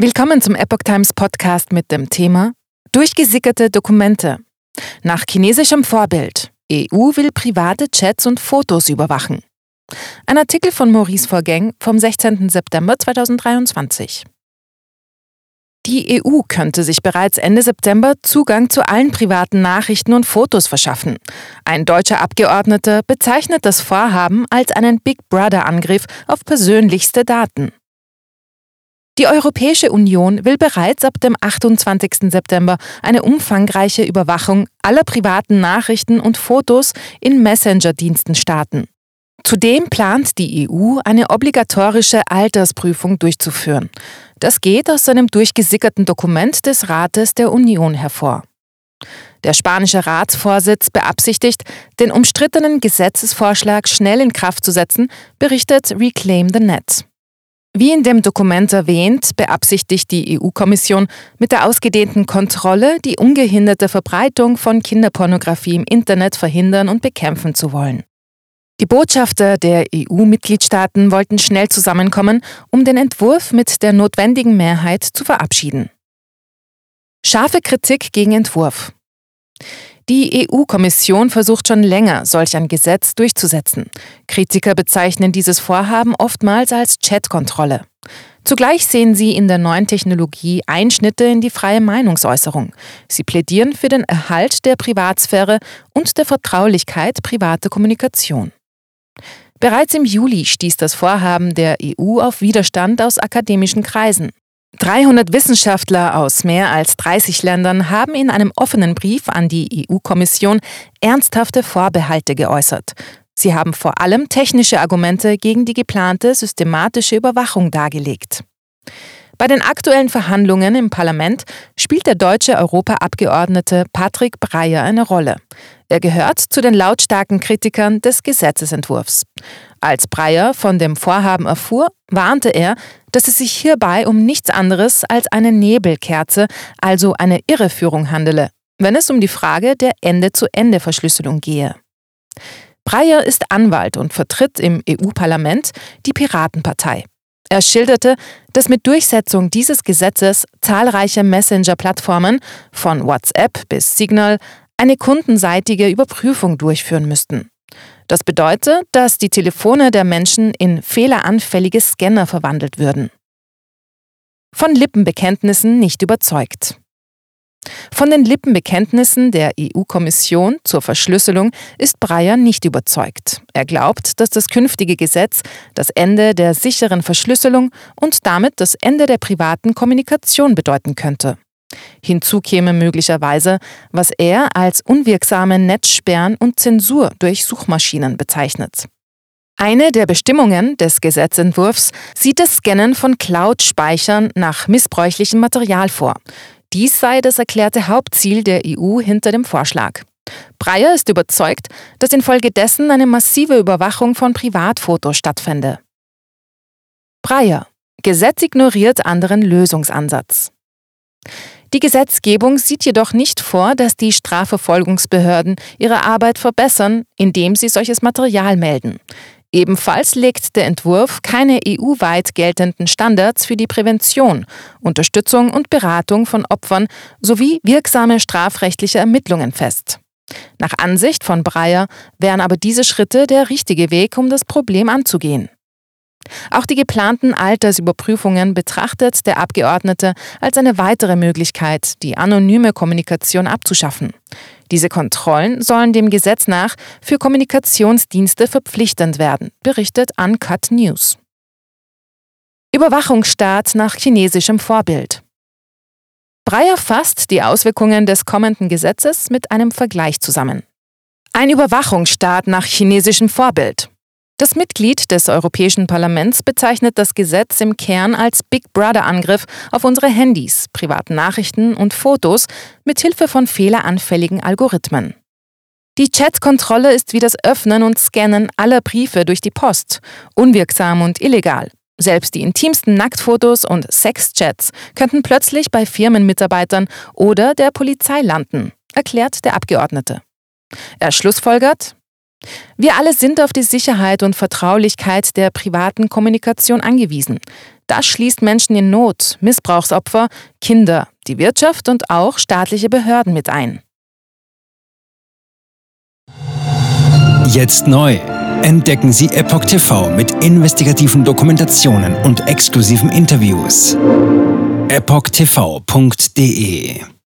Willkommen zum Epoch Times Podcast mit dem Thema Durchgesickerte Dokumente. Nach chinesischem Vorbild. EU will private Chats und Fotos überwachen. Ein Artikel von Maurice Vorgäng vom 16. September 2023. Die EU könnte sich bereits Ende September Zugang zu allen privaten Nachrichten und Fotos verschaffen. Ein deutscher Abgeordneter bezeichnet das Vorhaben als einen Big Brother-Angriff auf persönlichste Daten. Die Europäische Union will bereits ab dem 28. September eine umfangreiche Überwachung aller privaten Nachrichten und Fotos in Messenger-Diensten starten. Zudem plant die EU eine obligatorische Altersprüfung durchzuführen. Das geht aus einem durchgesickerten Dokument des Rates der Union hervor. Der spanische Ratsvorsitz beabsichtigt, den umstrittenen Gesetzesvorschlag schnell in Kraft zu setzen, berichtet Reclaim the Net. Wie in dem Dokument erwähnt, beabsichtigt die EU-Kommission mit der ausgedehnten Kontrolle die ungehinderte Verbreitung von Kinderpornografie im Internet verhindern und bekämpfen zu wollen. Die Botschafter der EU-Mitgliedstaaten wollten schnell zusammenkommen, um den Entwurf mit der notwendigen Mehrheit zu verabschieden. Scharfe Kritik gegen Entwurf. Die EU-Kommission versucht schon länger, solch ein Gesetz durchzusetzen. Kritiker bezeichnen dieses Vorhaben oftmals als Chatkontrolle. Zugleich sehen sie in der neuen Technologie Einschnitte in die freie Meinungsäußerung. Sie plädieren für den Erhalt der Privatsphäre und der Vertraulichkeit privater Kommunikation. Bereits im Juli stieß das Vorhaben der EU auf Widerstand aus akademischen Kreisen. 300 Wissenschaftler aus mehr als 30 Ländern haben in einem offenen Brief an die EU-Kommission ernsthafte Vorbehalte geäußert. Sie haben vor allem technische Argumente gegen die geplante systematische Überwachung dargelegt. Bei den aktuellen Verhandlungen im Parlament spielt der deutsche Europaabgeordnete Patrick Breyer eine Rolle. Er gehört zu den lautstarken Kritikern des Gesetzesentwurfs. Als Breyer von dem Vorhaben erfuhr, warnte er, dass es sich hierbei um nichts anderes als eine Nebelkerze, also eine Irreführung handele, wenn es um die Frage der Ende-zu-Ende-Verschlüsselung gehe. Breyer ist Anwalt und vertritt im EU-Parlament die Piratenpartei. Er schilderte, dass mit Durchsetzung dieses Gesetzes zahlreiche Messenger-Plattformen von WhatsApp bis Signal eine kundenseitige Überprüfung durchführen müssten. Das bedeutet, dass die Telefone der Menschen in fehleranfällige Scanner verwandelt würden. Von Lippenbekenntnissen nicht überzeugt. Von den Lippenbekenntnissen der EU-Kommission zur Verschlüsselung ist Breyer nicht überzeugt. Er glaubt, dass das künftige Gesetz das Ende der sicheren Verschlüsselung und damit das Ende der privaten Kommunikation bedeuten könnte. Hinzu käme möglicherweise, was er als unwirksame Netzsperren und Zensur durch Suchmaschinen bezeichnet. Eine der Bestimmungen des Gesetzentwurfs sieht das Scannen von Cloud-Speichern nach missbräuchlichem Material vor. Dies sei das erklärte Hauptziel der EU hinter dem Vorschlag. Breyer ist überzeugt, dass infolgedessen eine massive Überwachung von Privatfotos stattfände. Breyer Gesetz ignoriert anderen Lösungsansatz. Die Gesetzgebung sieht jedoch nicht vor, dass die Strafverfolgungsbehörden ihre Arbeit verbessern, indem sie solches Material melden. Ebenfalls legt der Entwurf keine EU-weit geltenden Standards für die Prävention, Unterstützung und Beratung von Opfern sowie wirksame strafrechtliche Ermittlungen fest. Nach Ansicht von Breyer wären aber diese Schritte der richtige Weg, um das Problem anzugehen. Auch die geplanten Altersüberprüfungen betrachtet der Abgeordnete als eine weitere Möglichkeit, die anonyme Kommunikation abzuschaffen. Diese Kontrollen sollen dem Gesetz nach für Kommunikationsdienste verpflichtend werden, berichtet Uncut News. Überwachungsstaat nach chinesischem Vorbild. Breyer fasst die Auswirkungen des kommenden Gesetzes mit einem Vergleich zusammen. Ein Überwachungsstaat nach chinesischem Vorbild. Das Mitglied des Europäischen Parlaments bezeichnet das Gesetz im Kern als Big Brother-Angriff auf unsere Handys, privaten Nachrichten und Fotos mit Hilfe von fehleranfälligen Algorithmen. Die Chatkontrolle ist wie das Öffnen und Scannen aller Briefe durch die Post, unwirksam und illegal. Selbst die intimsten Nacktfotos und Sexchats könnten plötzlich bei Firmenmitarbeitern oder der Polizei landen, erklärt der Abgeordnete. Er schlussfolgert, wir alle sind auf die Sicherheit und Vertraulichkeit der privaten Kommunikation angewiesen. Das schließt Menschen in Not, Missbrauchsopfer, Kinder, die Wirtschaft und auch staatliche Behörden mit ein. Jetzt neu. Entdecken Sie Epoch TV mit investigativen Dokumentationen und exklusiven Interviews. EpochTV.de